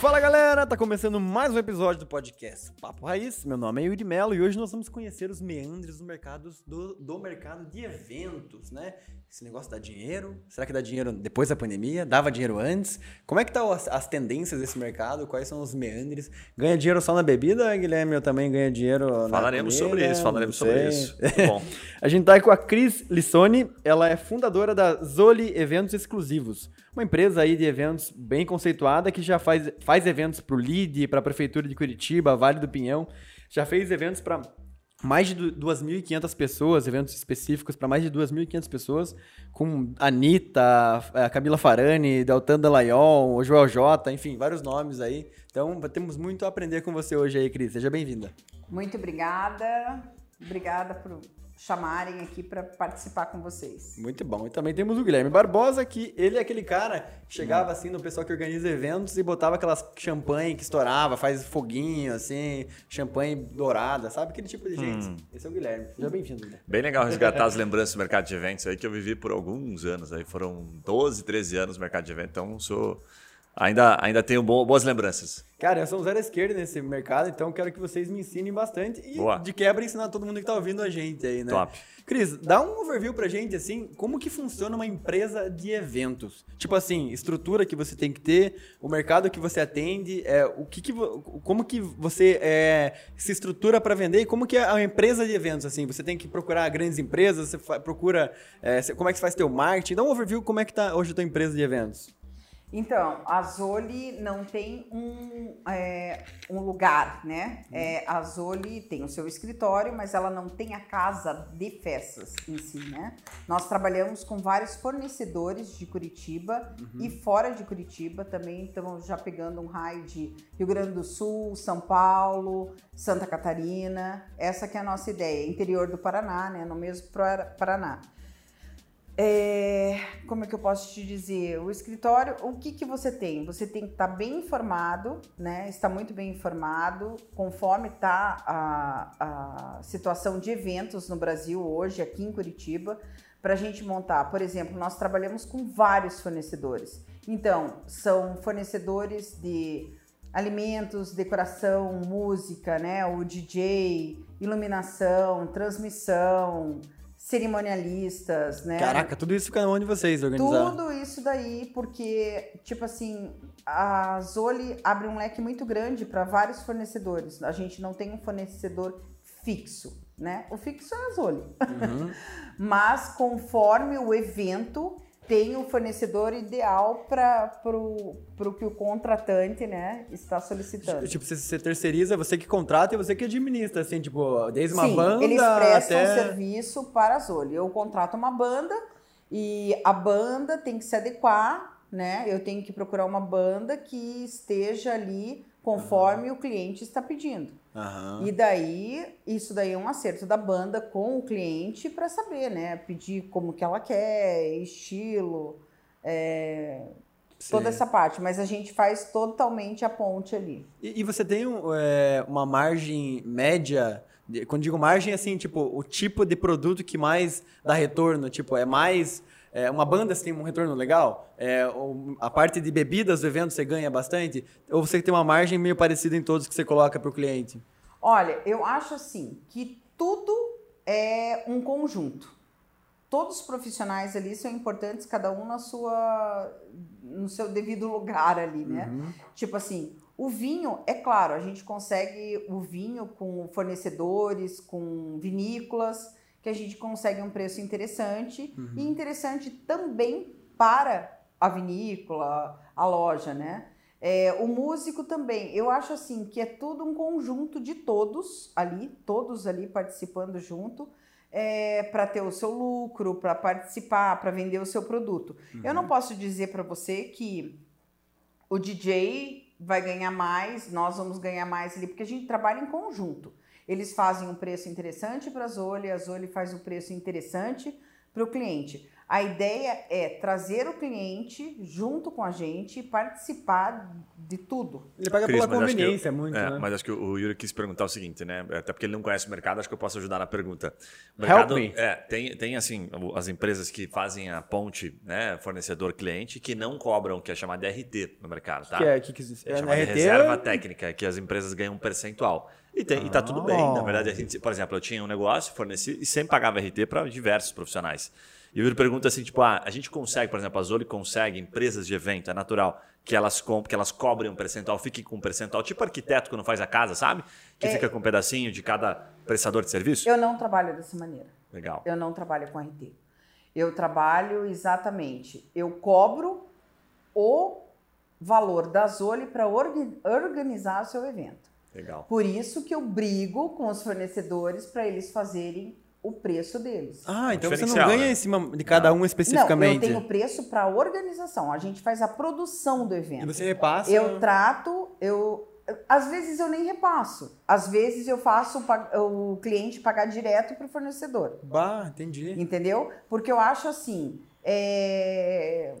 Fala galera, tá começando mais um episódio do podcast Papo Raiz. Meu nome é Yuri Melo e hoje nós vamos conhecer os meandres do mercado, do, do mercado de eventos, né? Esse negócio dá dinheiro? Será que dá dinheiro depois da pandemia? Dava dinheiro antes? Como é que tá as, as tendências desse mercado? Quais são os meandres? Ganha dinheiro só na bebida, Guilherme? Eu também ganha dinheiro falaremos na sobre isso, falaremos sobre isso. Bom. A gente tá aí com a Cris Lissone, ela é fundadora da Zoli Eventos Exclusivos, uma empresa aí de eventos bem conceituada que já faz, faz eventos pro LID, para a Prefeitura de Curitiba, Vale do Pinhão, já fez eventos para mais de 2.500 pessoas, eventos específicos para mais de 2.500 pessoas, com Anitta, a Camila Farani, Deltan Dallagnol, o Joel J, enfim, vários nomes aí. Então, temos muito a aprender com você hoje aí, Cris. Seja bem-vinda. Muito obrigada. Obrigada por chamarem aqui para participar com vocês. Muito bom. E também temos o Guilherme Barbosa, que ele é aquele cara que chegava assim no pessoal que organiza eventos e botava aquelas champanhe que estourava, faz foguinho assim, champanhe dourada, sabe? Aquele tipo de gente. Hum. Esse é o Guilherme. Seja bem-vindo, Guilherme. Bem legal resgatar as lembranças do mercado de eventos aí que eu vivi por alguns anos. Aí foram 12, 13 anos no mercado de eventos, então sou Ainda, ainda tenho boas lembranças. Cara, eu sou um zero esquerda nesse mercado, então quero que vocês me ensinem bastante e Boa. de quebra ensinar todo mundo que tá ouvindo a gente aí, né? Top. Cris, dá um overview pra gente, assim, como que funciona uma empresa de eventos? Tipo assim, estrutura que você tem que ter, o mercado que você atende, é, o que, que como que você é, se estrutura para vender e como que é a empresa de eventos, assim? Você tem que procurar grandes empresas, você procura, é, como é que você faz teu marketing? Dá um overview como é que tá hoje a tua empresa de eventos. Então, a Zoli não tem um, é, um lugar, né? É, a Zoli tem o seu escritório, mas ela não tem a casa de festas em si, né? Nós trabalhamos com vários fornecedores de Curitiba uhum. e fora de Curitiba também estamos já pegando um raio de Rio Grande do Sul, São Paulo, Santa Catarina. Essa que é a nossa ideia, interior do Paraná, né? No mesmo Paraná. É, como é que eu posso te dizer? O escritório, o que, que você tem? Você tem que estar tá bem informado, né? Está muito bem informado, conforme está a, a situação de eventos no Brasil hoje, aqui em Curitiba, para a gente montar. Por exemplo, nós trabalhamos com vários fornecedores. Então, são fornecedores de alimentos, decoração, música, né? O DJ, iluminação, transmissão cerimonialistas, né? Caraca, tudo isso fica na mão de vocês organizar. Tudo isso daí, porque, tipo assim, a Zoli abre um leque muito grande para vários fornecedores. A gente não tem um fornecedor fixo, né? O fixo é a Zoli. Uhum. Mas conforme o evento, tem o fornecedor ideal para o que o contratante né, está solicitando. Tipo, você, você terceiriza, você que contrata e você que administra, assim, tipo, desde uma Sim, banda eles prestam até... serviço para a Zoli. Eu contrato uma banda e a banda tem que se adequar, né? Eu tenho que procurar uma banda que esteja ali conforme uhum. o cliente está pedindo. Uhum. E daí, isso daí é um acerto da banda com o cliente para saber, né? Pedir como que ela quer, estilo, é, toda essa parte. Mas a gente faz totalmente a ponte ali. E, e você tem é, uma margem média... Quando digo margem, assim, tipo, o tipo de produto que mais dá retorno, tipo, é mais é, uma banda você tem um retorno legal? É, a parte de bebidas do evento você ganha bastante? Ou você tem uma margem meio parecida em todos que você coloca para o cliente? Olha, eu acho assim que tudo é um conjunto. Todos os profissionais ali são importantes, cada um na sua, no seu devido lugar ali, né? Uhum. Tipo assim, o vinho, é claro, a gente consegue o vinho com fornecedores, com vinícolas, que a gente consegue um preço interessante uhum. e interessante também para a vinícola, a loja, né? É, o músico também. Eu acho assim que é tudo um conjunto de todos ali, todos ali participando junto. É, para ter o seu lucro, para participar, para vender o seu produto. Uhum. Eu não uhum. posso dizer para você que o DJ vai ganhar mais, nós vamos ganhar mais ali, porque a gente trabalha em conjunto. Eles fazem um preço interessante para a Zoli, a Zoli faz um preço interessante para o cliente. A ideia é trazer o cliente junto com a gente e participar de tudo. Ele paga Cris, pela que eu- conveniência, muito, é, né? Mas acho que o Yuri quis perguntar o seguinte, né? Até porque ele não conhece o mercado, acho que eu posso ajudar na pergunta. O Help mercado, me. é, tem, tem assim, as empresas que fazem a ponte, né, fornecedor-cliente, que não cobram o que é chamado de RT no mercado, tá? Que é, que, que, É é, chamado de RT, reserva técnica, que as empresas ganham um percentual. E, tem, e tá tudo bem. Na Ah. verdade, a gente, por exemplo, eu tinha um negócio, forneci e sempre pagava RT para diversos profissionais. E o Yuri pergunta assim, tipo, ah, a gente consegue, por exemplo, a Zoli consegue, empresas de evento, é natural, que elas, que elas cobrem um percentual, fiquem com um percentual, tipo arquiteto quando faz a casa, sabe? Que É. fica com um pedacinho de cada prestador de serviço. Eu não trabalho dessa maneira. Legal. Eu não trabalho com RT. Eu trabalho exatamente. Eu cobro o valor da Zoli para organizar o seu evento. Legal. Por isso que eu brigo com os fornecedores para eles fazerem o preço deles. Ah, então você não ganha né? em cima de cada um Não, eu especificamente. tenho preço para a organização. A gente faz a produção do E evento. você repassa. Eu trato, eu às vezes eu nem repasso. Às vezes eu faço o cliente pagar direto para o fornecedor. Bah, entendi. Entendeu? Porque eu acho assim, é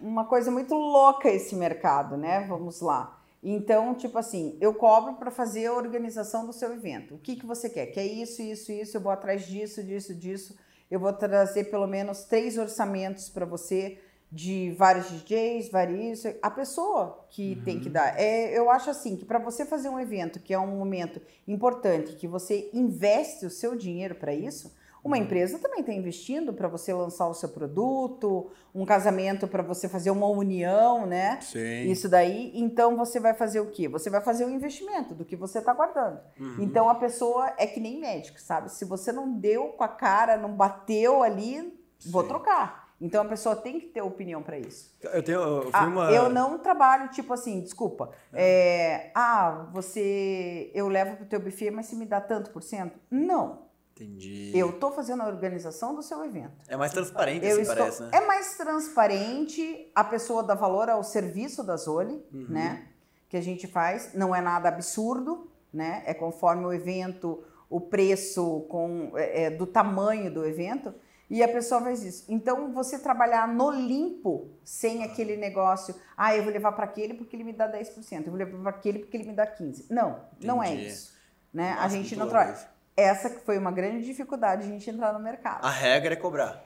uma coisa muito louca esse mercado, né? Vamos lá. Então, tipo assim, eu cobro para fazer a organização do seu evento. O que, que você quer? Quer isso, isso, isso? Eu vou atrás disso, disso, disso. Eu vou trazer pelo menos três orçamentos para você de vários DJs, vários. A pessoa que tem que dar. É, eu acho assim que para você fazer um evento que é um momento importante, que você investe o seu dinheiro para isso, uma empresa também está investindo para você lançar o seu produto, um casamento para você fazer uma união, né? Sim. Isso daí, então você vai fazer o quê? Você vai fazer o investimento do que você está guardando. Uhum. Então a pessoa é que nem médico, sabe? Se você não deu com a cara, não bateu ali, vou Sim. trocar. Então a pessoa tem que ter opinião para isso. Eu tenho. Eu Ah, uma. Eu não trabalho tipo assim, desculpa. é, ah, você. Eu levo pro teu buffet, mas se me dá tanto por cento? Não. Entendi. Eu tô fazendo a organização do seu evento. É mais transparente, assim, estou- parece, né? É mais transparente, a pessoa dá valor ao serviço da Zoli, Uhum. né? Que a gente faz. Não é nada absurdo, né? É conforme o evento, o preço com, é, é, do tamanho do evento. E a pessoa faz isso. Então, você trabalhar no limpo, sem aquele negócio, ah, eu vou levar para aquele porque ele me dá 10%, eu vou levar para aquele porque ele me dá 15%. Não, não é Entendi. isso. Né? a Nossa, gente muito não trabalha. Essa foi uma grande dificuldade a gente entrar no mercado. A regra é cobrar.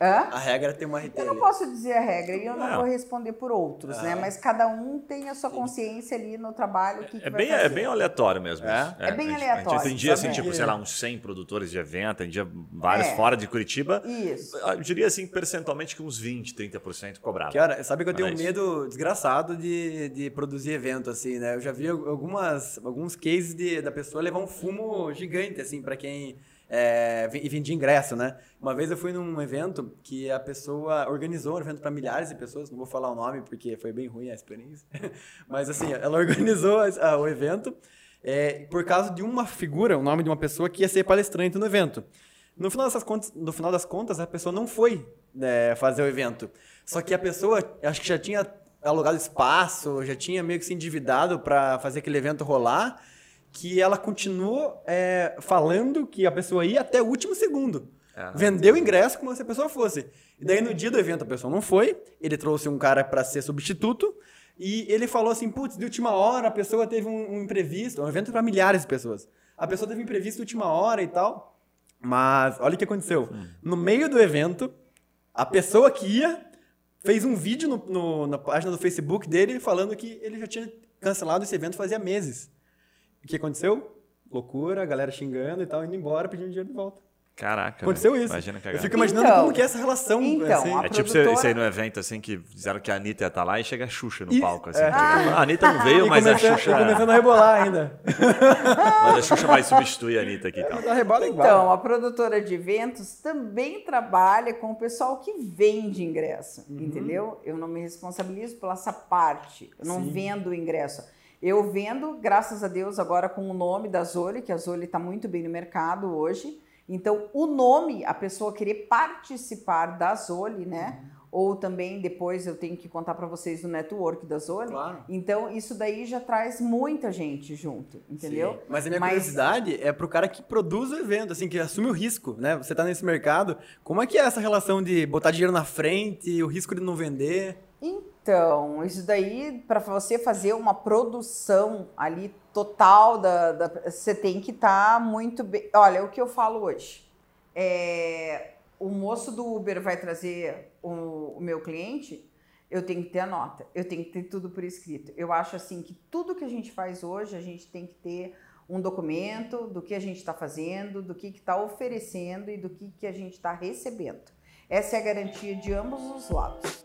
Hã? A regra é ter uma RT. Eu não posso dizer a regra e eu não Não. vou responder por outros, né? Ah. Mas cada um tem a sua consciência ali no trabalho, que, que É vai bem, é fazer. bem aleatório mesmo. É? isso. É bem a gente- aleatório. A gente atendia, assim, Sabe tipo, sei lá, uns 100 produtores de evento, atendia vários É. fora de Curitiba. Isso. Eu diria, assim, percentualmente que uns 20, 30% cobrava. Cara, sabe que eu tenho um medo desgraçado de, de produzir evento, assim, né? Eu já vi algumas, alguns cases de, da pessoa levar um fumo gigante, assim, pra quem é, e vendia ingresso, né? Uma vez eu fui num evento que a pessoa organizou um evento para milhares de pessoas, não vou falar o nome porque foi bem ruim a experiência, mas assim, ela organizou o evento é, por causa de uma figura, o nome de uma pessoa que ia ser palestrante no evento. No final, dessas contas, no final das contas, a pessoa não foi né, fazer o evento. Só que a pessoa, acho que já tinha alugado espaço, já tinha meio que se endividado para fazer aquele evento rolar, que ela continuou é, falando que a pessoa ia até o último segundo. Ah, Vendeu o ingresso como se a pessoa fosse. E daí, no dia do evento, a pessoa não foi, ele trouxe um cara para ser substituto, e ele falou assim, putz, de última hora a pessoa teve um, um imprevisto, um evento para milhares de pessoas. A pessoa teve um imprevisto de última hora e tal, mas olha o que aconteceu. No meio do evento, a pessoa que ia fez um vídeo no- no- na página do Facebook dele falando que ele já tinha cancelado esse evento fazia meses. O que aconteceu? Loucura, a galera xingando e tal, indo embora pedindo dinheiro de volta. Caraca. Aconteceu velho. isso. Imagina que Eu fico imaginando Então, como que é essa relação. então, assim. a É tipo produtora- você, isso aí no evento, assim, que disseram que a Anitta ia estar lá e chega a Xuxa no E- palco, assim. é. Ah, a Anitta não veio, E mas a Xuxa... e começando a rebolar ainda. Mas a Xuxa vai substituir a Anitta aqui rebola igual. Então, a produtora de eventos também trabalha com o pessoal que vende ingresso, Uhum. entendeu? Eu não me responsabilizo pela essa parte. Eu não Sim. vendo o ingresso. Eu vendo, graças a Deus, agora com o nome da Zoli, que a Zoli está muito bem no mercado hoje. Então, o nome, a pessoa querer participar da Zoli, né? ou também depois eu tenho que contar para vocês do network da Zone. Claro. Então, isso daí já traz muita gente junto, entendeu? Sim. Mas a minha Mas- curiosidade é pro cara que produz o evento, assim, que assume o risco, né? Você tá nesse mercado, como é que é essa relação de botar dinheiro na frente, o risco de não vender? Então, isso daí, para você fazer uma produção ali total, da, da- você tem que estar muito bem. Olha, o que eu falo hoje. É, o moço do Uber vai trazer o, o meu cliente, eu tenho que ter a nota, eu tenho que ter tudo por escrito. Eu acho assim que tudo que a gente faz hoje, a gente tem que ter um documento do que a gente está fazendo, do que está oferecendo e do que, que a gente está recebendo. Essa é a garantia de ambos os lados.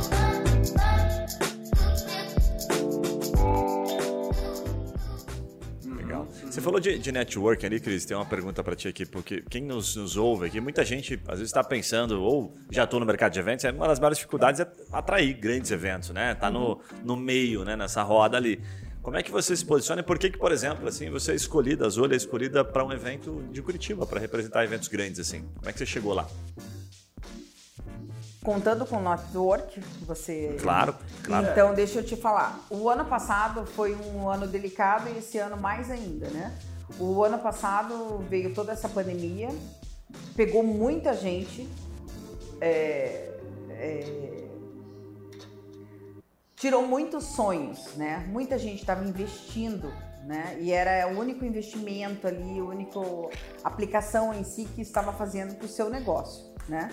Você falou de, de networking ali, Cris. Tem uma pergunta para ti aqui, porque quem nos, nos ouve aqui, muita gente às vezes está pensando, ou já estou no mercado de eventos, é uma das maiores dificuldades é atrair grandes eventos, né? Tá no, no meio, né? Nessa roda ali. Como é que você se posiciona e por que, que por exemplo, assim, você é escolhida, a Zolha é escolhida para um evento de Curitiba, para representar eventos grandes, assim? Como é que você chegou lá? Contando com o network, você. Claro, claro. Então, deixa eu te falar. O ano passado foi um ano delicado e esse ano mais ainda, né? O ano passado veio toda essa pandemia, pegou muita gente, é, é, tirou muitos sonhos, né? Muita gente estava investindo, né? E era o único investimento ali, a única aplicação em si que estava fazendo para o seu negócio, né?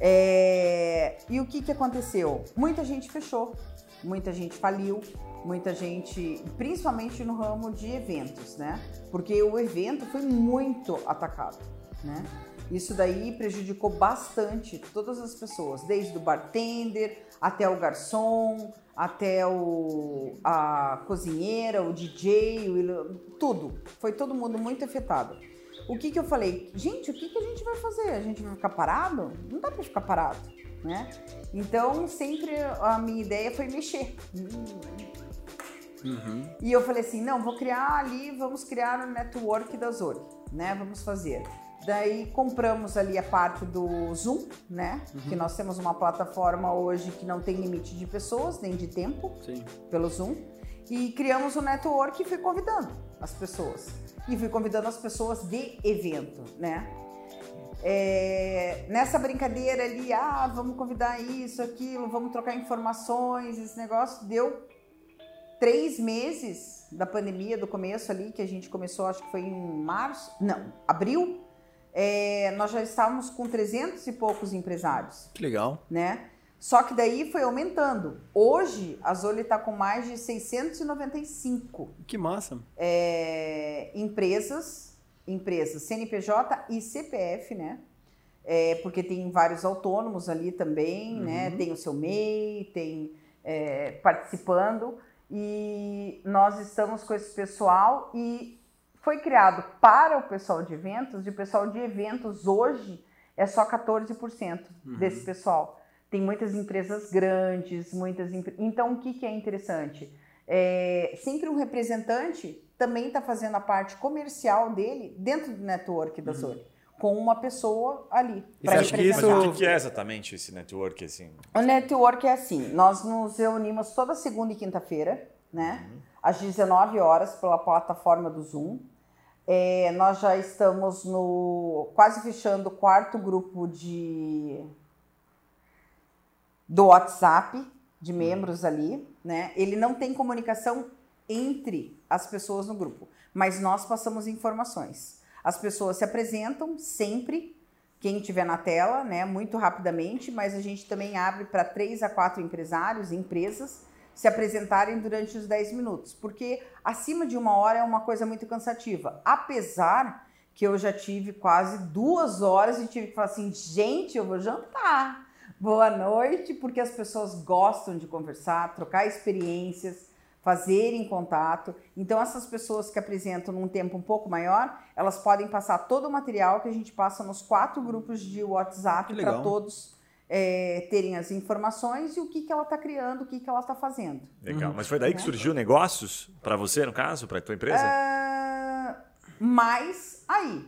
É, E o que, que aconteceu? Muita gente fechou, muita gente faliu, muita gente, principalmente no ramo de eventos, né? Porque o evento foi muito atacado, né? Isso daí prejudicou bastante todas as pessoas, desde o bartender até o garçom, até o, a cozinheira, o DJ, o tudo. Foi todo mundo muito afetado. O que, que eu falei? Gente, o que, que a gente vai fazer? A gente vai ficar parado? Não dá para ficar parado, né? Então, sempre a minha ideia foi mexer. E eu falei assim, não, vou criar ali, vamos criar o network da Zori, né? Vamos fazer. Daí compramos ali a parte do Zoom, né? Que nós temos uma plataforma hoje que não tem limite de pessoas, nem de tempo Sim. pelo Zoom e criamos o network e fui convidando as pessoas. E fui convidando as pessoas de evento, né? É, nessa brincadeira ali, ah, vamos convidar isso, aquilo, vamos trocar informações, esse negócio deu três meses da pandemia, do começo ali, que a gente começou, acho que foi em março, não, abril, é, nós já estávamos com 300 e poucos empresários Que legal. né? Só que daí foi aumentando. Hoje, a Zoli está com mais de 695 Que massa. é, empresas, empresas CNPJ e CPF, né? É, porque tem vários autônomos ali também, né? Tem o seu MEI, tem é, participando. E nós estamos com esse pessoal e foi criado para o pessoal de eventos, e o pessoal de eventos hoje é só 14% desse pessoal. Tem muitas empresas grandes, muitas Então, o que, que é interessante? É, sempre um representante também está fazendo a parte comercial dele dentro do network da Zori, com uma pessoa ali. Você acha que isso- o que é exatamente esse network, assim? O network é assim, nós nos reunimos toda segunda e quinta-feira, né? Às 19 horas pela plataforma do Zoom. É, nós já estamos no quase fechando o quarto grupo de do WhatsApp de membros ali, né? Ele não tem comunicação entre as pessoas no grupo, mas nós passamos informações. As pessoas se apresentam sempre, quem tiver na tela, né, muito rapidamente, mas a gente também abre para três a quatro empresários, empresas, se apresentarem durante os 10 minutos, porque acima de uma hora é uma coisa muito cansativa. Apesar que eu já tive quase duas horas e tive que falar assim, gente, eu vou jantar. Boa noite, porque as pessoas gostam de conversar, trocar experiências, fazerem contato. Então, essas pessoas que apresentam num tempo um pouco maior, elas podem passar todo o material que a gente passa nos quatro grupos de WhatsApp para todos é, terem as informações e o que, que ela está criando, o que, que ela está fazendo. Legal. Mas foi daí que surgiu negócios para você, no caso, para tua empresa? Mas aí,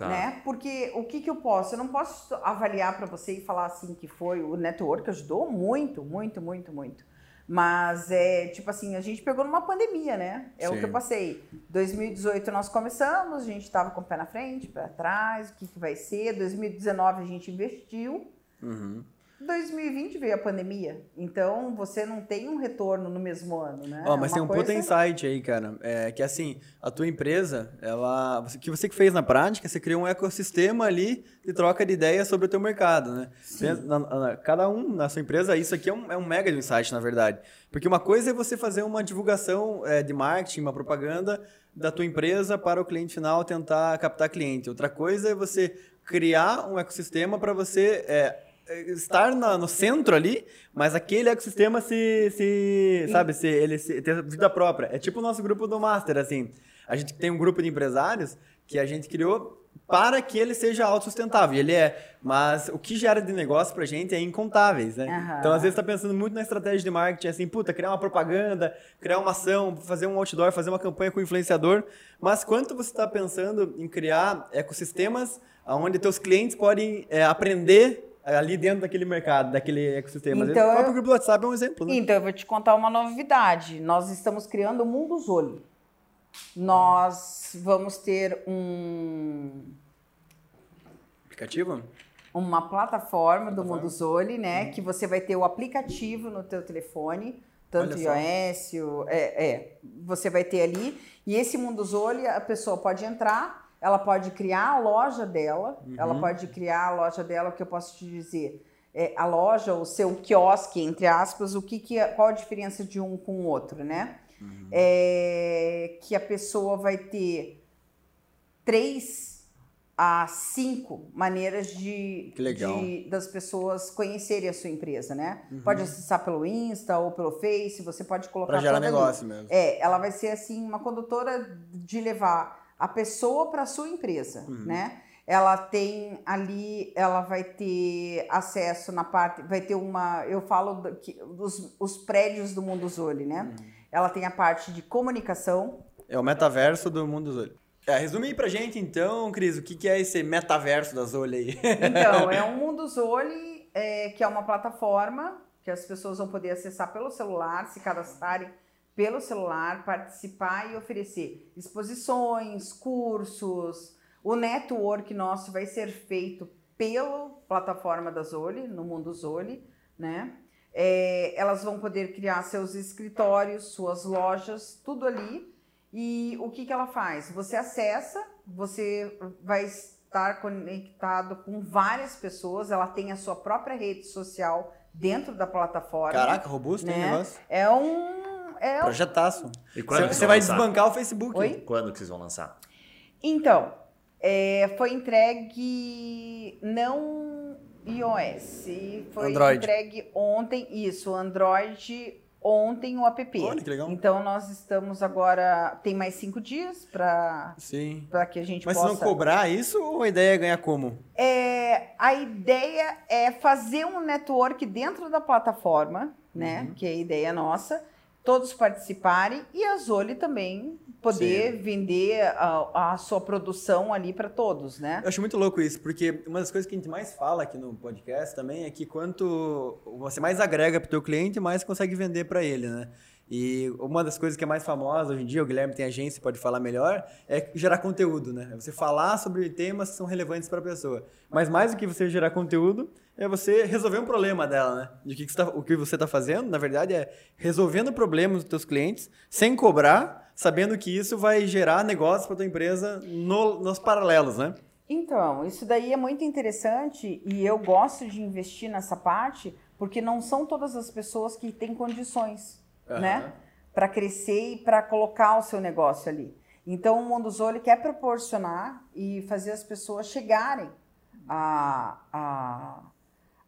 Tá. né? Porque o que, que eu posso? Eu não posso avaliar para você e falar assim que foi o network ajudou muito, muito, muito, muito. Mas é tipo assim, a gente pegou numa pandemia, né? É o Sim. que eu passei. 2018 nós começamos, a gente estava com o pé na frente, pé atrás, o que, que vai ser? 2019 a gente investiu. Uhum. 2020 veio a pandemia. Então você não tem um retorno no mesmo ano, né? Ó, mas Uma tem um coisa- puta insight aí, cara. É que assim, a tua empresa, ela. O que você que fez na prática, você criou um ecossistema ali de troca de ideias sobre o teu mercado, né? Pensa- na- na- cada um na sua empresa, isso aqui é um, é um mega insight, na verdade. Porque uma coisa é você fazer uma divulgação é, de marketing, uma propaganda da tua empresa para o cliente final tentar captar cliente. Outra coisa é você criar um ecossistema para você. é, estar na- no centro ali, mas aquele ecossistema se, se sabe, se ele se, ter vida própria. É tipo o nosso grupo do Master, assim. A gente tem um grupo de empresários que a gente criou para que ele seja autossustentável. E ele é, mas o que gera de negócio pra gente é incontáveis, né? Aham. Então, às vezes, tá pensando muito na estratégia de marketing, assim, puta, criar uma propaganda, criar uma ação, fazer um outdoor, fazer uma campanha com o influenciador. Mas quanto você está pensando em criar ecossistemas onde teus clientes podem é, aprender ali dentro daquele mercado, daquele ecossistema? Então, o próprio eu- grupo do WhatsApp é um exemplo, né? Então, eu vou te contar uma novidade. Nós estamos criando o Mundo Zoli. Nós vamos ter um, Aplicativo? uma plataforma do? Mundo Zoli, né? Que você vai ter o aplicativo no teu telefone, tanto iOS, o- é, é, você vai ter ali. E esse Mundo Zoli, a pessoa pode entrar, ela pode criar a loja dela, ela pode criar a loja dela, o que eu posso te dizer? É, a loja, o seu quiosque, entre aspas, o que, que é- qual a diferença de um com o outro, né? É, que a pessoa vai ter três a cinco maneiras de, de- das pessoas conhecerem a sua empresa, né? Uhum. Pode acessar pelo Insta ou pelo Face, você pode colocar Para gerar toda ali. negócio mesmo. É, ela vai ser assim uma condutora de levar a pessoa para sua empresa, Uhum. né? Ela tem ali, ela vai ter acesso na parte, vai ter uma, eu falo que, dos os prédios do Mundo Zoli, né? Uhum. Ela tem a parte de comunicação, É o metaverso do mundo olhos. É, resume aí pra gente, então, Cris, o que que é esse metaverso da Zolha aí? Então, é um Mundo Zoli, é, que é uma plataforma que as pessoas vão poder acessar pelo celular, se cadastrarem pelo celular, participar e oferecer exposições, cursos. O network nosso vai ser feito pela plataforma da Zoli, no Mundo Zoli, né? É, elas vão poder criar seus escritórios, suas lojas, tudo ali. E o que, que ela faz? Você acessa, você vai estar conectado com várias pessoas, ela tem a sua própria rede social dentro da plataforma. Caraca, robusto, hein, Né? negócio? É um. É um... Projetaço. E quando que Você vai lançar? desbancar o Facebook. Oi? Quando que vocês vão lançar? Então, é, foi entregue não iOS, foi Android. entregue ontem, isso, Android ontem o app. Olha que legal. Então nós estamos agora, tem mais cinco dias para que a gente Mas possa... não cobrar isso, ou a ideia é ganhar como? É, a ideia é fazer um network dentro da plataforma, né? Uhum. Que é a ideia nossa, todos participarem e a Zoli também poder vender a, a sua produção ali para todos, né? Eu acho muito louco isso, porque uma das coisas que a gente mais fala aqui no podcast também é que quanto você mais agrega para o teu cliente, mais consegue vender para ele, né? E uma das coisas que é mais famosa hoje em dia, o Guilherme tem agência, pode falar melhor, é gerar conteúdo, né? É você falar sobre temas que são relevantes para a pessoa. Mas mais do que você gerar conteúdo, é você resolver um problema dela, né? De que que tá- o que você está fazendo, na verdade, é resolvendo problemas dos teus clientes, sem cobrar, sabendo que isso vai gerar negócio para tua empresa no- nos paralelos, né? Então, isso daí é muito interessante e eu gosto de investir nessa parte porque não são todas as pessoas que têm condições, Aham. né? Para crescer e para colocar o seu negócio ali. Então, o Mundo Zoli quer proporcionar e fazer as pessoas chegarem a, a,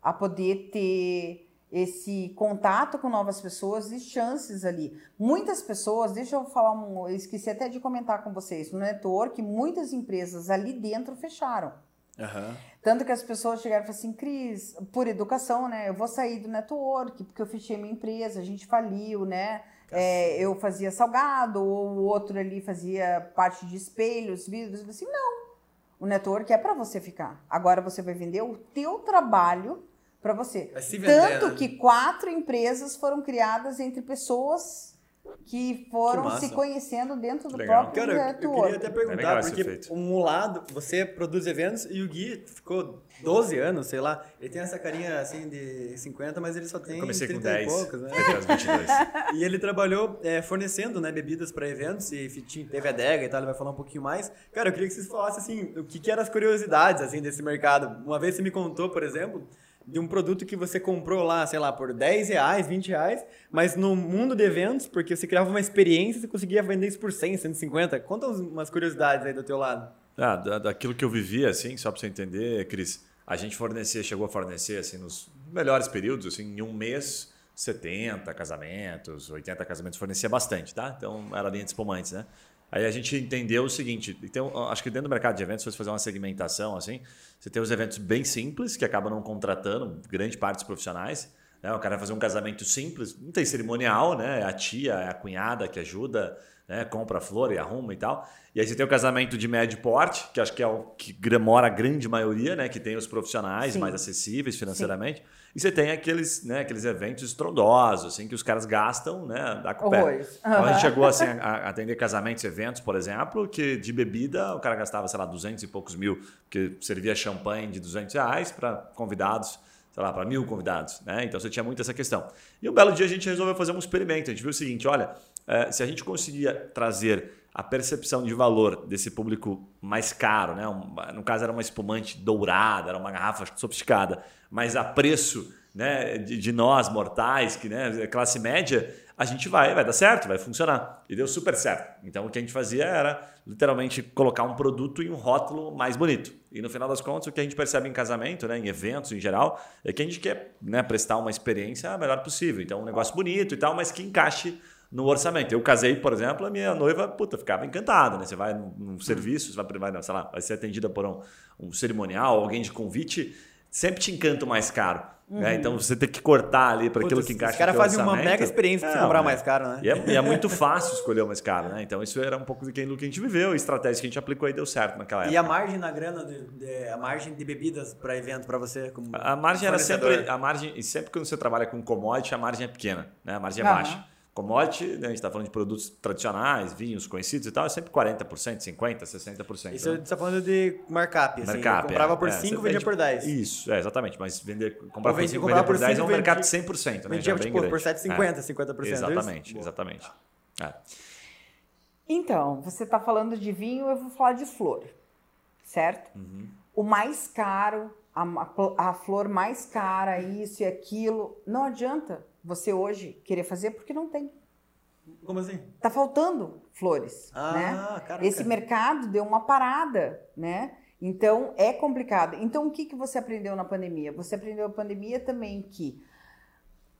a poder ter esse contato com novas pessoas e chances ali. Muitas pessoas, deixa eu falar, eu esqueci até de comentar com vocês, no network, muitas empresas ali dentro fecharam. Aham. Tanto que as pessoas chegaram e falaram assim, Cris, por educação, né? Eu vou sair do network, porque eu fechei minha empresa, a gente faliu, né? É, eu fazia salgado, ou o outro ali fazia parte de espelhos, vidros. Eu assim, não. O network é para você ficar. Agora você vai vender o teu trabalho para você. Tanto que quatro empresas foram criadas entre pessoas que foram Que se conhecendo dentro do Legal. próprio Cara, eu- eu queria até É perguntar, esse porque um lado, você produz eventos e o Gui ficou 12 anos, sei lá. Ele tem essa carinha assim de 50, mas ele só tem Eu comecei com 30 e 10. poucos, né? Foi até os 22. E ele trabalhou é, fornecendo né, bebidas para eventos e teve adega e tal, ele vai falar um pouquinho mais. Cara, eu queria que vocês falassem assim, o que, que eram as curiosidades assim desse mercado. Uma vez você me contou, por exemplo, de um produto que você comprou lá, sei lá, por 10 reais, 20 reais, mas no mundo de eventos, porque você criava uma experiência, você conseguia vender isso por 100, 150. Conta umas curiosidades aí do teu lado. Ah, da- daquilo que eu vivia, assim, só para você entender, Cris, a gente fornecia, chegou a fornecer, assim, nos melhores períodos, assim, em um mês, 70 casamentos, 80 casamentos, fornecia bastante, tá? Então, era linha de espumantes, né? Aí a gente entendeu o seguinte, então, acho que dentro do mercado de eventos, se você fazer uma segmentação, assim, você tem os eventos bem simples, que acabam não contratando grande parte dos profissionais, né? O cara vai fazer um casamento simples, não tem cerimonial, né? É a tia, é a cunhada que ajuda, né? compra flor e arruma e tal. E aí você tem o casamento de médio porte, que acho que é o que mora a grande maioria, né? Que tem os profissionais Sim. mais acessíveis financeiramente. E você tem aqueles, né, aqueles eventos estrondosos, assim, que os caras gastam, né? Dá com. Horrores. Então a gente chegou assim, a, atender casamentos, eventos, por exemplo, que de bebida o cara gastava, sei lá, 200 e poucos mil, porque servia champanhe de 200 reais para convidados, sei lá, para mil convidados. Né? Então você tinha muito essa questão. E um belo dia a gente resolveu fazer um experimento. A gente viu o seguinte: olha, se a gente conseguia trazer a percepção de valor desse público mais caro, né? No caso era uma espumante dourada, era uma garrafa sofisticada, mas a preço né, de, de nós mortais, que né, classe média, a gente vai, vai dar certo, vai funcionar. E deu super certo. Então o que a gente fazia era literalmente colocar um produto em um rótulo mais bonito. E no final das contas, o que a gente percebe em casamento, né, em eventos em geral, é que a gente quer né, prestar uma experiência a melhor possível. Então um negócio bonito e tal, mas que encaixe no orçamento. Eu casei, por exemplo, a minha noiva, puta, ficava encantada, né? Você vai num, num serviço, você vai, vai, sei lá, vai ser atendida por um, um cerimonial, alguém de convite, sempre te encanta o mais caro. Né? Então você tem que cortar ali para aquilo que encaixa Os caras fazem uma mega experiência você Não, comprar né? mais caro, né? E é, e é muito fácil escolher o mais caro, né? Então isso era um pouco do que a gente viveu, a estratégia que a gente aplicou e deu certo naquela época. E a margem na grana, de, de- a margem de bebidas para evento para você? Como A margem era sempre. A margem, e sempre quando você trabalha com commodity, a margem é pequena, né? A margem é Aham. baixa. Commodity, né, a gente está falando de produtos tradicionais, vinhos conhecidos e tal, é sempre 40%, 50%, 60%. Isso né? você tá falando de markup, assim. Markup, comprava é. por É, 5 você vendia por 10. Isso, é, exatamente. Mas vender, comprar por vende- 5 comprava vender por por 10 é um mercado de vendia- 100%, né? vendia, Já é tipo, por 7,50, É. 50%, é isso? Exatamente, exatamente. É. Então, você está falando de vinho, eu vou falar de flor, certo? Uhum. O mais caro, a- a flor mais cara, isso e aquilo, não adianta você hoje querer fazer porque não tem. Como assim? Tá faltando flores, Ah, né? caraca. Esse mercado deu uma parada, né? Então é complicado. Então o que, que você aprendeu na pandemia? Você aprendeu na pandemia também que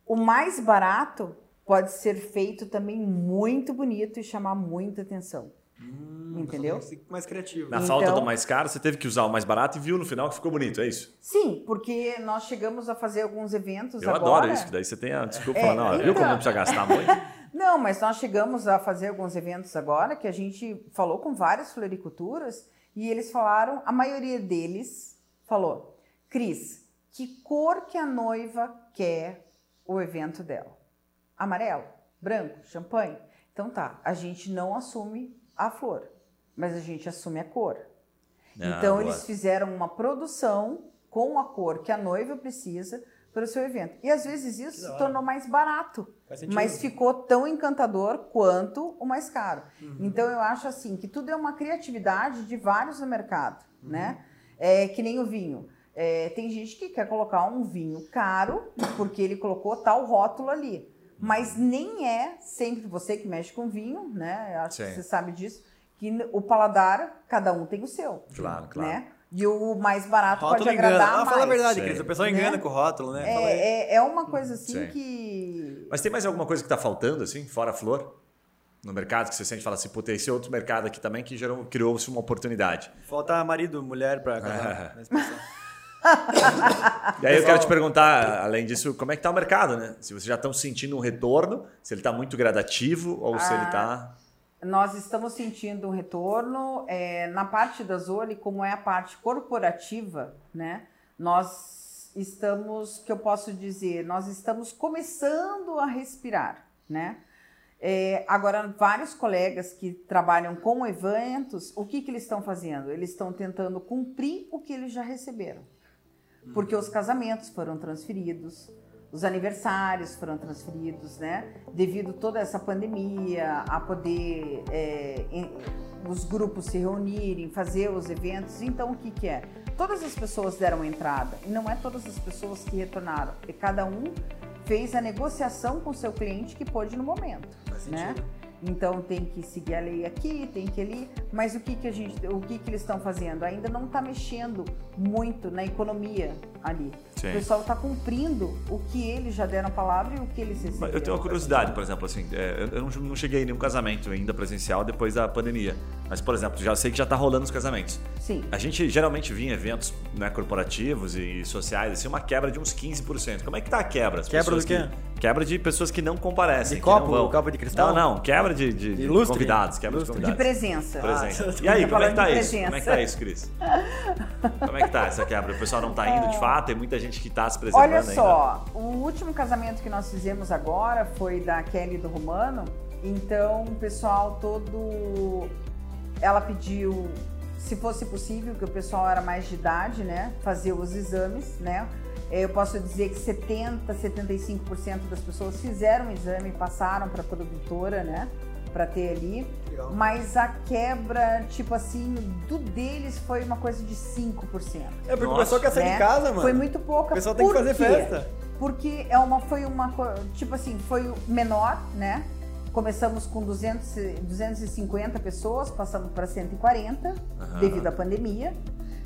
o mais barato pode ser feito também muito bonito e chamar muita atenção. Hum, Entendeu? ser Mais criativo. Na Então- falta do mais caro, você teve que usar o mais barato e viu no final que ficou bonito, é isso? Sim, porque nós chegamos a fazer alguns eventos Eu agora. adoro isso, que daí você tem a desculpa É, falar, não, viu então. como não precisa gastar muito? Não, mas nós chegamos a fazer alguns eventos agora que a gente falou com várias floriculturas e eles falaram, a maioria deles falou, Cris, que cor que a noiva quer o evento dela? Amarelo, branco, champanhe? Então tá, a gente não assume a flor, mas a gente assume a cor. Ah, então boa. eles fizeram uma produção com a cor que a noiva precisa para o seu evento. E às vezes isso se tornou mais barato, mas ficou tão encantador quanto o mais caro. Uhum. Então eu acho assim que tudo é uma criatividade de vários no mercado, Uhum. né? É que nem o vinho. É, tem gente que quer colocar um vinho caro porque ele colocou tal rótulo ali. Mas nem é sempre você que mexe com vinho, né? Eu acho que Sim. você sabe disso, que o paladar, cada um tem o seu Claro, claro. né? E o mais barato Rótulo pode engana. agradar Ah, mais. fala a verdade. Cris. O pessoal Né? engana com o rótulo, né? É, é, é uma coisa assim Sim. que. Mas tem mais alguma coisa que está faltando, assim, fora a flor? No mercado, que você sente e fala assim, pô, tem esse outro mercado aqui também que gerou, criou-se uma oportunidade. Falta marido, mulher pra casar. É. na expressão. E aí eu quero te perguntar, além disso, como é que tá o mercado, né? Se vocês já estão sentindo um retorno, se ele está muito gradativo ou se ele está... Nós estamos sentindo um retorno é, na parte da Zoli, como é a parte corporativa, né? Nós estamos, que eu posso dizer, nós estamos começando a respirar, né? É, agora, vários colegas que trabalham com eventos, o que, que eles estão fazendo? Eles estão tentando cumprir o que eles já receberam. Porque os casamentos foram transferidos, os aniversários foram transferidos, né? Devido toda essa pandemia, a poder é, em- os grupos se reunirem, fazer os eventos. Então, o que, que é? Todas as pessoas deram entrada, e não é todas as pessoas que retornaram, porque cada um fez a negociação com seu cliente que pôde no momento, Faz né? sentido. Então tem que seguir a lei aqui, tem que ali, mas o que que a gente, o que que eles estão fazendo? Ainda não está mexendo muito na economia ali. Sim. O pessoal está cumprindo o que eles já deram a palavra e o que eles receberam. Eu tenho uma curiosidade, por exemplo, assim, é, eu não, não cheguei em nenhum casamento ainda presencial depois da pandemia. Mas, por exemplo, já sei que já está rolando os casamentos. Sim. A gente geralmente via em eventos né, corporativos e sociais, assim, uma quebra de uns 15%. Como é que tá a quebra? As Quebra do quê? que- Quebra de pessoas que não comparecem. De que não copo? Copo de cristal? Não, não. Quebra de, de, de lustre? convidados. Quebra Lustre. de De convidados. presença. Presença. Ah, E aí, tá como é que tá de isso? Como é que presença. tá isso, Cris? Como é que tá essa quebra? O pessoal não tá indo de fato? Tem muita gente que tá se preservando Olha ainda. só, o último casamento que nós fizemos agora foi da Kelly do Romano. Então, o pessoal todo. Ela pediu, se fosse possível, que o pessoal era mais de idade, né? Fazer os exames, né? Eu posso dizer que 70, 75% das pessoas fizeram o exame e passaram para a produtora, né? Para ter ali. Legal. Mas a quebra, tipo assim, do deles foi uma coisa de 5%. É porque Nossa. o pessoal quer sair né? de casa, mano. Foi muito pouca. O pessoal tem que fazer quê? festa. Porque é uma, foi uma, tipo assim, foi menor, né? Começamos com 200, e- 250 pessoas, passamos para 140 Aham. devido à pandemia.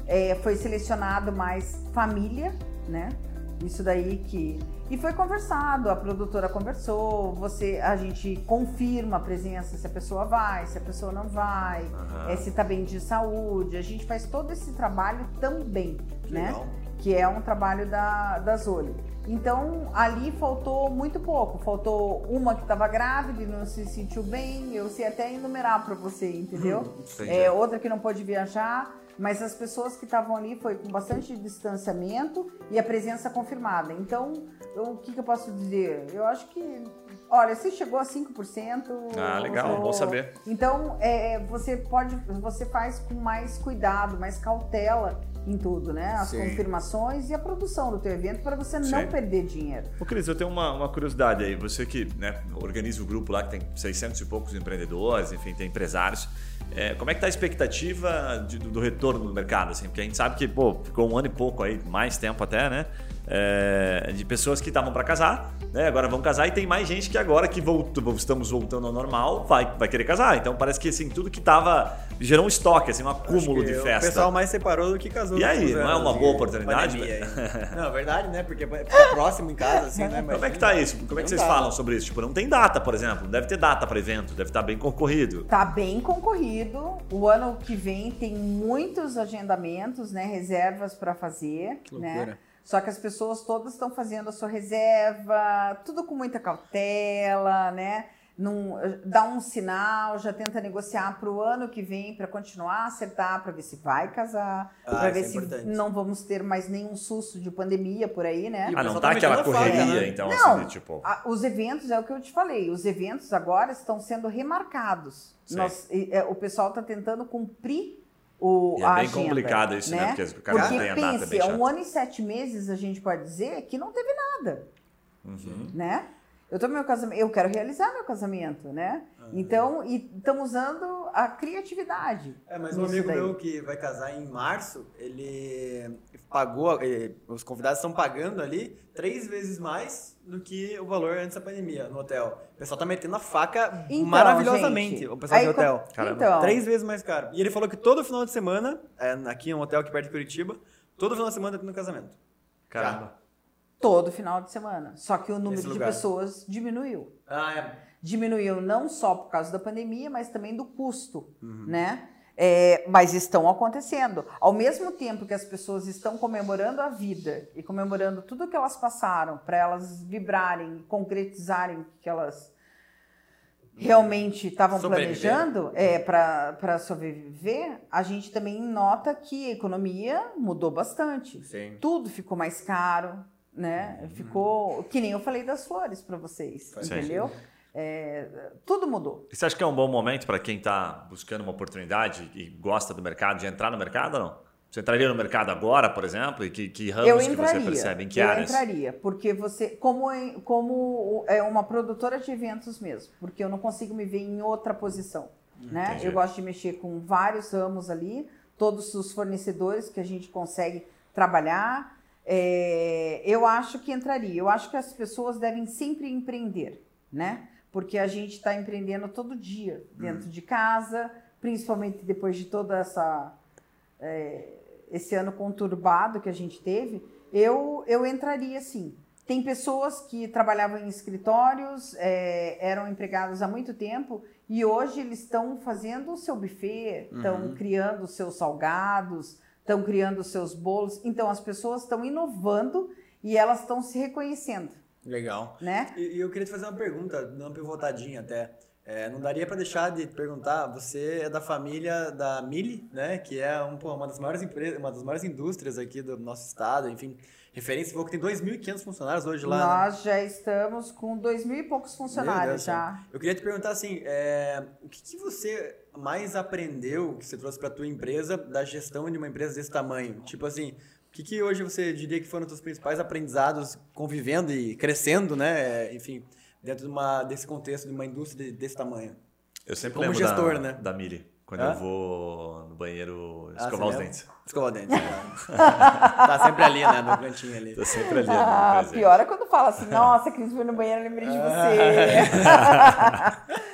É, foi selecionado mais família, né? Isso daí que e foi conversado, a produtora conversou, você, a gente confirma a presença se a pessoa vai, se a pessoa não vai, Aham. é, se tá bem de saúde. A gente faz todo esse trabalho também, né? Legal. que é um trabalho da, da Zoli. Então, ali faltou muito pouco. Faltou uma que estava grávida e não se sentiu bem. Eu sei até enumerar para você, entendeu? Entendi. É, outra que não pôde viajar. Mas as pessoas que estavam ali foi com bastante distanciamento e a presença confirmada. Então, eu- o que, que eu posso dizer? Eu acho que, olha, se chegou a 5%. Ah, legal, eu- bom saber. Então, é, você pode, você faz com mais cuidado, mais cautela em tudo, né? As Sim. confirmações e a produção do teu evento para você não Sim. perder dinheiro. Ô, Cris, eu tenho uma, uma curiosidade aí. Você que né, organiza o grupo lá, que tem 600 e poucos empreendedores, enfim, tem empresários. É, como é que tá a expectativa de- do, do retorno no mercado? Assim? Porque a gente sabe que, pô, ficou um ano e pouco aí, mais tempo até, né? É, de pessoas que estavam para casar, né? Agora vão casar e tem mais gente que agora que voltou, estamos voltando ao normal vai, vai querer casar. Então parece que assim, tudo que tava gerou um estoque, assim, um acúmulo de festa. O pessoal mais separou do que casou. E aí, não é anos uma boa oportunidade? não, é verdade, né? Porque fica próximo em casa, assim, né? Como é que tá isso? Como é que Não vocês dá. falam sobre isso? Tipo, não tem data, por exemplo. Não deve ter data para evento, deve estar bem concorrido. Tá bem concorrido. O ano que vem tem muitos agendamentos, né? Reservas para fazer, Que né? Só que as pessoas todas estão fazendo a sua reserva, tudo com muita cautela, né? Não, dá um sinal, já tenta negociar para o ano que vem para continuar a acertar, para ver se vai casar, Ah, para ver isso é se importante. não vamos ter mais nenhum susto de pandemia por aí, né? Ah, não tá tá aquela correria, né? então, Não. assim, tipo. A- Os eventos, é o que eu te falei, os eventos agora estão sendo remarcados. Sim. Nós- e, é, o pessoal está tentando cumprir o, E é bem agenda, complicado isso, né? Porque o cara Porque tem a data, pense, bem chato. um ano e sete meses, a gente pode dizer, que não teve nada, Uhum. né? Eu tô meu casamento, eu quero realizar meu casamento, né? Então, e estamos usando a criatividade. É, mas um amigo daí. meu que vai casar em março, ele pagou, eh, os convidados estão pagando ali três vezes mais do que o valor antes da pandemia no hotel. O pessoal tá metendo a faca Então, maravilhosamente, gente, o pessoal aí co- hotel. Caramba. Então, Três vezes mais caro. E ele falou que todo final de semana, é, aqui em um hotel aqui perto de Curitiba, todo final de semana tem no casamento. Caramba. todo final de semana. Só que o número de pessoas diminuiu. Ah, é. Diminuiu não só por causa da pandemia, mas também do custo, Uhum. né? É, mas estão acontecendo. Ao mesmo tempo que as pessoas estão comemorando a vida e comemorando tudo que elas passaram, para elas vibrarem, concretizarem o que elas realmente estavam planejando é, para sobreviver, a gente também nota que a economia mudou bastante. Sim. Tudo ficou mais caro, né? Ficou que nem eu falei das flores para vocês, entendeu? É, tudo mudou. E você acha que é um bom momento para quem está buscando uma oportunidade e gosta do mercado de entrar no mercado ou não? Você entraria no mercado agora, por exemplo? E que, que ramos eu que entraria. você percebe? Em que eu áreas? entraria, porque você, como como é uma produtora de eventos mesmo, porque eu não consigo me ver em outra posição, né? entendi. Eu gosto de mexer com vários ramos ali, todos os fornecedores que a gente consegue trabalhar. É, eu acho que entraria. Eu acho que as pessoas devem sempre empreender, né? Porque a gente está empreendendo todo dia dentro de casa, principalmente depois de toda essa é, esse ano conturbado que a gente teve, eu, eu entraria sim. Tem pessoas que trabalhavam em escritórios, é, eram empregados há muito tempo e hoje eles estão fazendo o seu buffet, estão criando os seus salgados, estão criando os seus bolos. Então as pessoas estão inovando e elas estão se reconhecendo, Legal. né? E, e eu queria te fazer uma pergunta, uma pivotadinha até. É, não daria para deixar de te perguntar, você é da família da Mili, né? Que é um, pô, uma das maiores empresas, uma das maiores indústrias aqui do nosso estado, enfim. Referência, falou que tem 2.500 funcionários hoje lá. né? Nós já estamos com dois mil e poucos funcionários Deus já. Eu queria te perguntar assim, é, o que, que você mais aprendeu, que você trouxe para tua empresa, da gestão de uma empresa desse tamanho? Tipo assim, que, que hoje você diria que foram os teus principais aprendizados convivendo e crescendo, né? É, Enfim, dentro de uma, desse contexto de uma indústria de- desse tamanho. Eu sempre Como lembro gestor, da, né? da Miri, quando Hã? eu vou no banheiro Ah, escovar os você dentes. Escovar os dentes. né? tá sempre ali, né? No cantinho ali. Tô sempre ali. Ah, no presente. pior é quando fala assim, nossa, Cris, foi no banheiro, lembrei de você.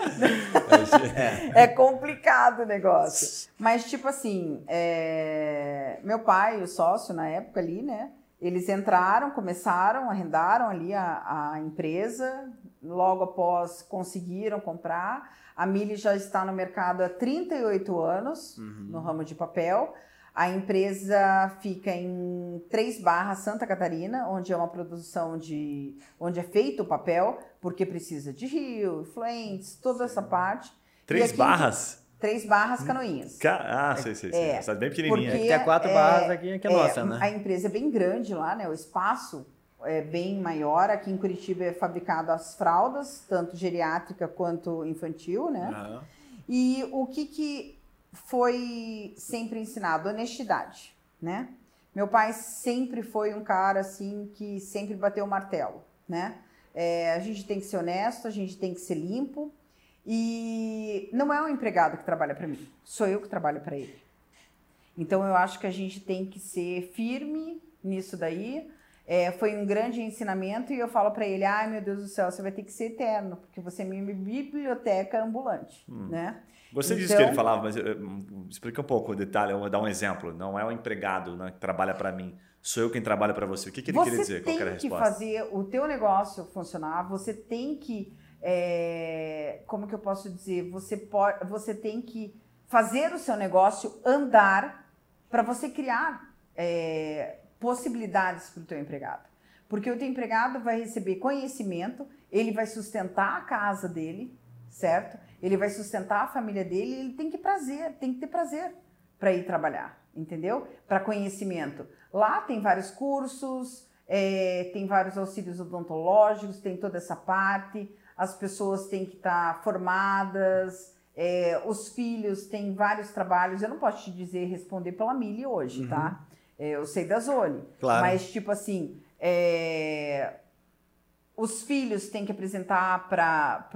é complicado o negócio. Mas, tipo assim, é, meu pai, o sócio na época ali, né? Eles entraram, começaram, arrendaram ali a, a empresa, logo após conseguiram comprar. A Mili já está no mercado há 38 anos, no ramo de papel. A empresa fica em Três Barras, Santa Catarina, onde é uma produção de. onde é feito o papel, porque precisa de rio, fluentes, toda essa parte. Três em- barras? Três barras canoinhas. Ca- Ah, sei, sei, sei. É, Essa é bem pequenininha. porque- Tem a quatro é- barras aqui, que é, nossa, né? A empresa é bem grande lá, né? O espaço é bem maior. Aqui em Curitiba é fabricado as fraldas, tanto geriátrica quanto infantil, né? Aham. E o que, que foi sempre ensinado? Honestidade, né? Meu pai sempre foi um cara assim que sempre bateu o martelo, né? É, a gente tem que ser honesto, a gente tem que ser limpo. E não é um empregado que trabalha para mim, sou eu que trabalho para ele. Então eu acho que a gente tem que ser firme nisso daí. É, foi um grande ensinamento e eu falo para ele: ai meu Deus do céu, você vai ter que ser eterno, porque você é minha biblioteca ambulante, né? Você disse Então- que ele falava, mas eh, hum, explica um pouco o detalhe, eu vou dar um exemplo. Não é o empregado né, que trabalha para mim, sou eu quem trabalha para você. O que, que ele você queria dizer? Qual tem que era a que resposta? fazer o teu negócio funcionar, você tem que, é, como que eu posso dizer, você, pode, você tem que fazer o seu negócio andar para você criar é, possibilidades para o teu empregado. Porque o teu empregado vai receber conhecimento, ele vai sustentar a casa dele, certo? Ele vai sustentar a família dele, ele tem que prazer, tem que ter prazer para ir trabalhar, entendeu? Para conhecimento. Lá tem vários cursos, é, tem vários auxílios odontológicos, tem toda essa parte. As pessoas têm que estar formadas, é, os filhos têm vários trabalhos. Eu não posso te dizer responder pela Mili hoje, tá? É, eu sei da Zoli. Claro. Mas, tipo assim, é, os filhos têm que apresentar para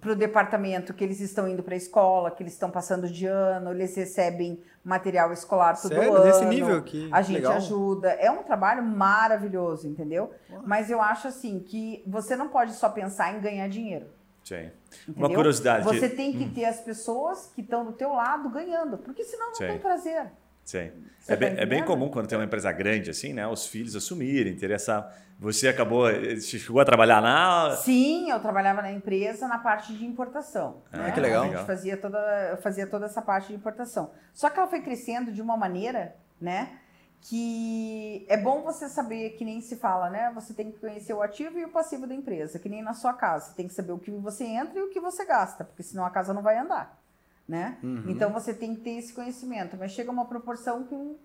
para o departamento que eles estão indo para a escola, que eles estão passando de ano, eles recebem material escolar todo Sério? ano. Nesse nível? Que a gente legal. ajuda. É um trabalho maravilhoso, entendeu? Mas eu acho assim que você não pode só pensar em ganhar dinheiro. Sim. Entendeu? Uma curiosidade. Você tem que ter as pessoas que estão do teu lado ganhando, porque senão não Sim. tem prazer. Sim. É tá bem, é bem comum quando tem uma empresa grande assim, né? Os filhos assumirem, ter essa. Você acabou. Você chegou a trabalhar na. Sim, eu trabalhava na empresa na parte de importação. Ah, né? que legal. A gente fazia toda, eu fazia toda essa parte de importação. Só que ela foi crescendo de uma maneira, né? Que é bom você saber, que nem se fala, né? Você tem que conhecer o ativo e o passivo da empresa, que nem na sua casa. Você tem que saber o que você entra e o que você gasta, porque senão a casa não vai andar, né? Uhum. Então você tem que ter esse conhecimento, mas chega uma proporção que,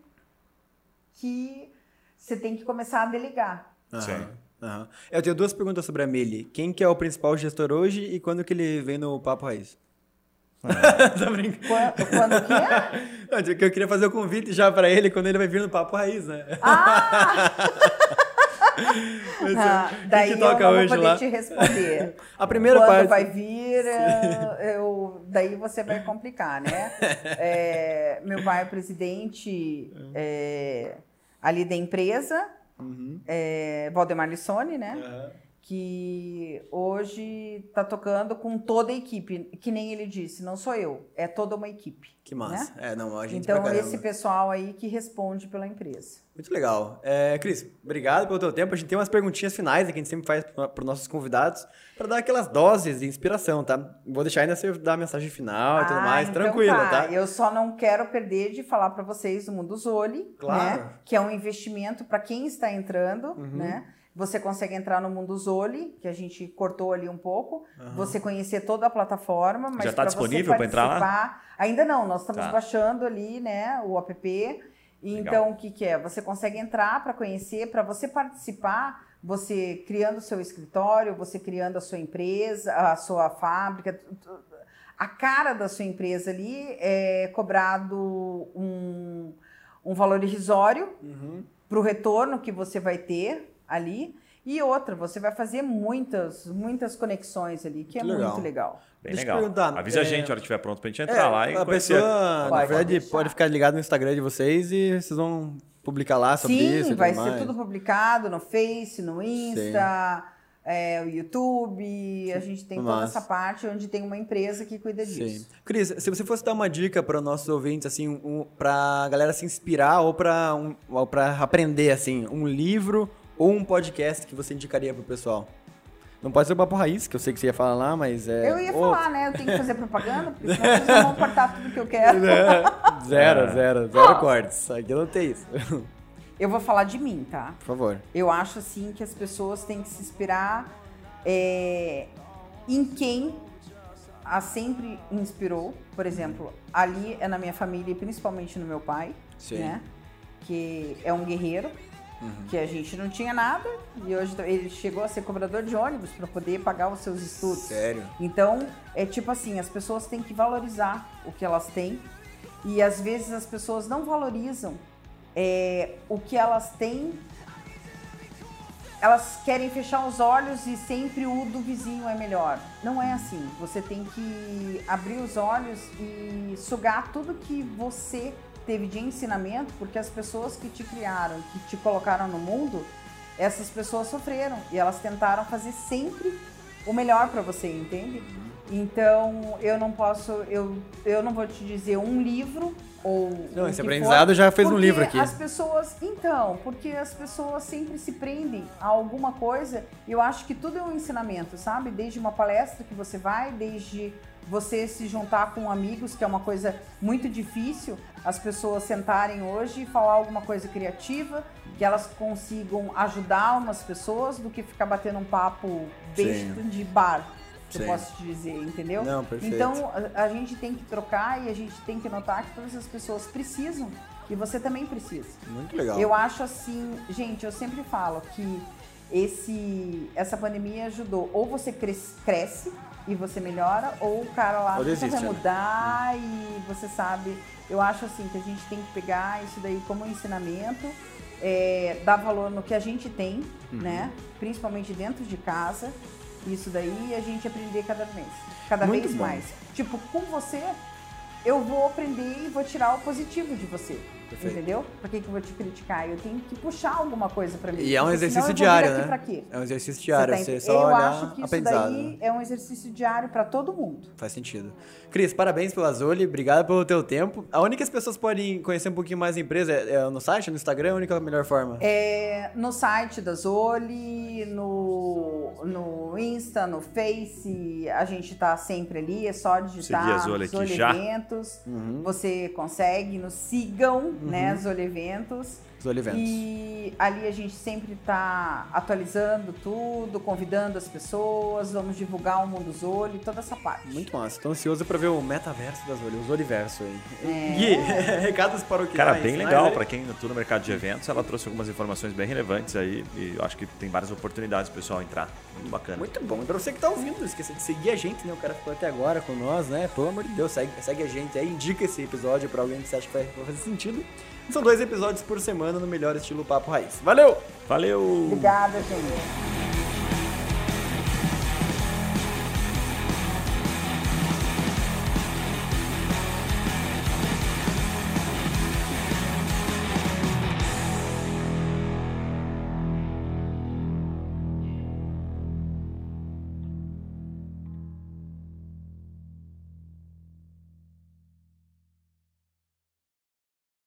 que você tem que começar a delegar. Sim. Aham, aham. Eu tenho duas perguntas sobre a Meli. Quem que é o principal gestor hoje e quando que ele vem no Papo Raiz? Tô brincando. Quando, quando que é? Não, eu queria fazer o convite já pra ele quando ele vai vir no Papo Raiz, né? Ah! Mas, Ah, daí que eu toca não vou hoje poder lá? te responder. A primeira Quando parte. vai vir, eh, eu, daí você vai complicar, né? É, meu pai é presidente é, ali da empresa, Uhum. é, Valdemar Lissone, né? Aham. Que hoje está tocando com toda a equipe, que nem ele disse, não sou eu, é toda uma equipe. Que massa. É, não, a gente Então, esse pessoal aí que responde pela empresa. Muito legal. É, Cris, obrigado pelo teu tempo. A gente tem umas perguntinhas finais que a gente sempre faz para os nossos convidados para dar aquelas doses de inspiração, tá? Vou deixar ainda você dar a mensagem final e tudo Ah, mais, então tranquilo, tá? Eu só não quero perder de falar para vocês do Mundo Zoli, Claro. né? Que é um investimento para quem está entrando, Uhum. né? Você consegue entrar no Mundo Zoli, que a gente cortou ali um pouco, você conhecer toda a plataforma, mas Já tá você disponível pra entrar lá? participar- Ainda não, nós estamos Tá. baixando ali, né, o app. Legal. Então, o que, que é? Você consegue entrar para conhecer, para você participar, você criando o seu escritório, você criando a sua empresa, a sua fábrica, a cara da sua empresa ali é cobrado um, um valor irrisório Uhum. para o retorno que você vai ter ali. E outra, você vai fazer muitas, muitas conexões ali, que é Muito legal. muito legal. Bem Deixa eu legal. perguntar, Avisa a é- gente a hora que estiver pronto pra gente entrar lá e a conhecer. pessoa, na Pode verdade, pode ficar ligado no Instagram de vocês e vocês vão publicar lá sobre Sim, isso. e vai ser mais. tudo publicado no Face, no Insta, é, o YouTube. A gente tem toda essa parte onde tem uma empresa que cuida Sim. disso. Cris, se você fosse dar uma dica para os nossos ouvintes, assim, um, para a galera se inspirar ou para um, ou aprender, assim, um livro ou um podcast que você indicaria pro pessoal? Não pode ser o Papo Raiz, que eu sei que você ia falar lá, mas é... Eu ia outro. falar, né? Eu tenho que fazer propaganda, porque senão vocês não vão cortar tudo que eu quero. zero, zero, zero cortes. Aqui não tem isso. Eu vou falar de mim, tá? Por favor. Eu acho assim que as pessoas têm que se inspirar é, em quem a sempre inspirou. Por exemplo, ali é na minha família e principalmente no meu pai, Sim. né? Que é um guerreiro, que a gente não tinha nada e hoje ele chegou a ser cobrador de ônibus para poder pagar os seus estudos. Sério? Então, é tipo assim, as pessoas têm que valorizar o que elas têm e às vezes as pessoas não valorizam é, o que elas têm. Elas querem fechar os olhos e sempre o do vizinho é melhor. Não é assim. Você tem que abrir os olhos e sugar tudo que você teve de ensinamento, porque as pessoas que te criaram, que te colocaram no mundo, essas pessoas sofreram e elas tentaram fazer sempre o melhor para você, entende? Então, eu não posso, eu, eu não vou te dizer um livro ou Não, esse aprendizado for, já fez um livro aqui. As pessoas, então, porque as pessoas sempre se prendem a alguma coisa. E eu acho que tudo é um ensinamento, sabe? Desde uma palestra que você vai, desde você se juntar com amigos, que é uma coisa muito difícil, as pessoas sentarem hoje e falar alguma coisa criativa, que elas consigam ajudar umas pessoas, do que ficar batendo um papo besta de bar, que Sim. eu posso te dizer, entendeu? Não, perfeito. Então, a, a gente tem que trocar e a gente tem que notar que todas as pessoas precisam e você também precisa. Muito legal. Eu acho assim, gente, eu sempre falo que esse, essa pandemia ajudou. Ou você cres- cresce e você melhora, ou o cara lá vai né? mudar e você sabe. Eu acho assim que a gente tem que pegar isso daí como um ensinamento. é, dar valor no que a gente tem, né? Principalmente dentro de casa. Isso daí a gente aprender cada vez, cada Muito vez bom. mais. Tipo, com você, eu vou aprender e vou tirar o positivo de você. Perfeito. Entendeu? Por que, que eu vou te criticar? Eu tenho que puxar alguma coisa pra mim. E é um exercício diário, aqui né? Pra quê? É um exercício Você diário, tá você só eu olhar acho que isso aprendizado. daí é um exercício diário pra todo mundo. Faz sentido. Cris, parabéns pela Zoli, obrigado pelo teu tempo. A única que as pessoas podem conhecer um pouquinho mais a empresa é, é no site, no Instagram, é a única melhor forma. É, no site da Zoli, no, no Insta, no Face, a gente tá sempre ali, é só digitar Seguir a Zoli aqui já. Eventos. Uhum. Você consegue, nos sigam, né, Zoli Eventos. Zoli Eventos. E ali a gente sempre tá atualizando tudo, convidando as pessoas, vamos divulgar o Mundo Zoli, toda essa parte. Muito massa. Tô ansioso pra ver o metaverso da Zoli, o Zoliverso aí. É. Gui, recados para o que Cara, bem legal. Pra quem atua no mercado de eventos, ela trouxe algumas informações bem relevantes aí. E eu acho que tem várias oportunidades pro pessoal entrar. Muito bacana. Muito bom. E pra você que tá ouvindo, não esqueça de seguir a gente, né? O cara ficou até agora com nós, né? Pelo amor de Deus, segue, segue a gente aí, indica esse episódio pra alguém que você acha que vai fazer sentido. São dois episódios por semana no melhor estilo Papo Raiz. Valeu! Valeu! Obrigada, gente.